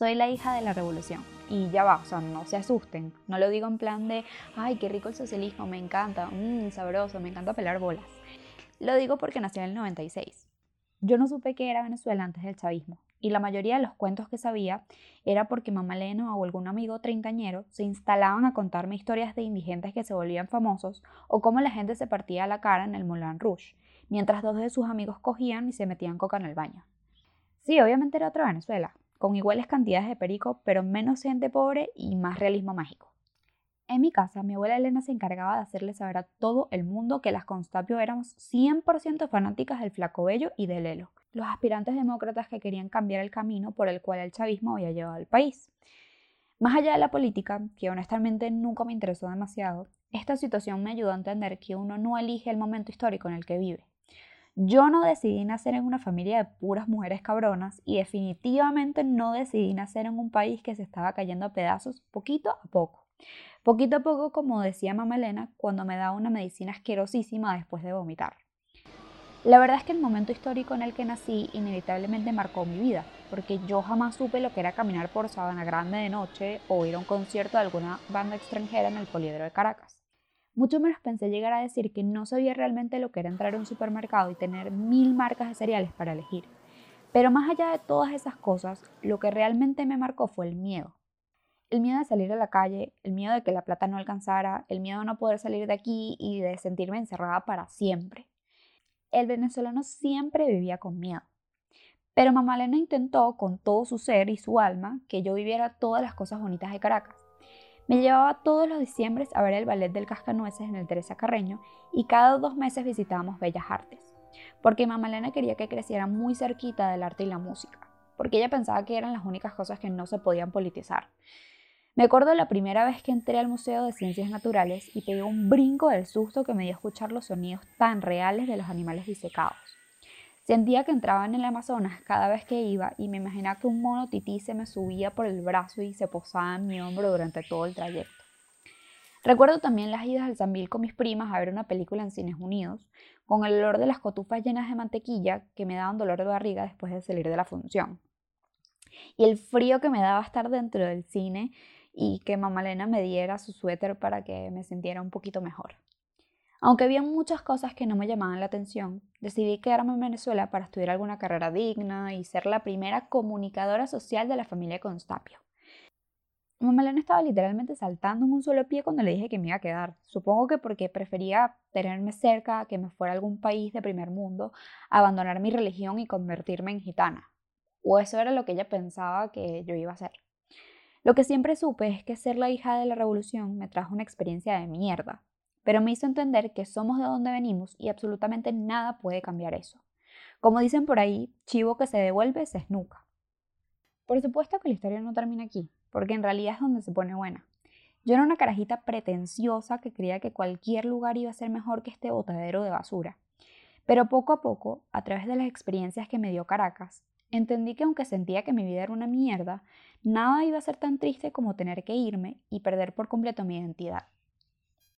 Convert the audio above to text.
Soy la hija de la revolución. Y ya va, o sea, no se asusten. No lo digo en plan de, ay, qué rico el socialismo, me encanta, mmm, sabroso, me encanta pelar bolas. Lo digo porque nací en el 96. Yo no supe que era Venezuela antes del chavismo. Y la mayoría de los cuentos que sabía era porque mamá Leno o algún amigo treintañero se instalaban a contarme historias de indigentes que se volvían famosos o cómo la gente se partía la cara en el Moulin Rouge, mientras dos de sus amigos cogían y se metían coca en el baño. Sí, obviamente era otra Venezuela, con iguales cantidades de perico, pero menos gente pobre y más realismo mágico. En mi casa, mi abuela Elena se encargaba de hacerle saber a todo el mundo que las Constapio éramos 100% fanáticas del Flaco Bello y del Lelo, los aspirantes demócratas que querían cambiar el camino por el cual el chavismo había llevado al país. Más allá de la política, que honestamente nunca me interesó demasiado, esta situación me ayudó a entender que uno no elige el momento histórico en el que vive, yo no decidí nacer en una familia de puras mujeres cabronas y definitivamente no decidí nacer en un país que se estaba cayendo a pedazos poquito a poco. Poquito a poco, como decía mamá Elena, cuando me daba una medicina asquerosísima después de vomitar. La verdad es que el momento histórico en el que nací inevitablemente marcó mi vida, porque yo jamás supe lo que era caminar por Sabana Grande de noche o ir a un concierto de alguna banda extranjera en el Poliedro de Caracas. Mucho menos pensé llegar a decir que no sabía realmente lo que era entrar a un supermercado y tener mil marcas de cereales para elegir. Pero más allá de todas esas cosas, lo que realmente me marcó fue el miedo. El miedo de salir a la calle, el miedo de que la plata no alcanzara, el miedo de no poder salir de aquí y de sentirme encerrada para siempre. El venezolano siempre vivía con miedo. Pero mamá Elena intentó con todo su ser y su alma que yo viviera todas las cosas bonitas de Caracas me llevaba todos los diciembres a ver el ballet del Cascanueces en el Teresa Carreño y cada dos meses visitábamos Bellas Artes, porque mamá Elena quería que creciera muy cerquita del arte y la música, porque ella pensaba que eran las únicas cosas que no se podían politizar. Me acuerdo la primera vez que entré al Museo de Ciencias Naturales y pegué un brinco del susto que me dio escuchar los sonidos tan reales de los animales disecados. Sentía que entraba en el Amazonas cada vez que iba y me imaginaba que un mono tití se me subía por el brazo y se posaba en mi hombro durante todo el trayecto. Recuerdo también las idas al Zambil con mis primas a ver una película en Cines Unidos, con el olor de las cotufas llenas de mantequilla que me daban dolor de barriga después de salir de la función. Y el frío que me daba estar dentro del cine y que mamá me diera su suéter para que me sintiera un poquito mejor. Aunque había muchas cosas que no me llamaban la atención, decidí quedarme en Venezuela para estudiar alguna carrera digna y ser la primera comunicadora social de la familia Constapio. Mamá Elena estaba literalmente saltando en un solo pie cuando le dije que me iba a quedar. Supongo que porque prefería tenerme cerca, que me fuera a algún país de primer mundo, abandonar mi religión y convertirme en gitana. O eso era lo que ella pensaba que yo iba a hacer. Lo que siempre supe es que ser la hija de la revolución me trajo una experiencia de mierda, pero me hizo entender que somos de donde venimos y absolutamente nada puede cambiar eso. Como dicen por ahí, chivo que se devuelve se esnuca. Por supuesto que la historia no termina aquí, porque en realidad es donde se pone buena. Yo era una carajita pretenciosa que creía que cualquier lugar iba a ser mejor que este botadero de basura. Pero poco a poco, a través de las experiencias que me dio Caracas, entendí que aunque sentía que mi vida era una mierda, nada iba a ser tan triste como tener que irme y perder por completo mi identidad.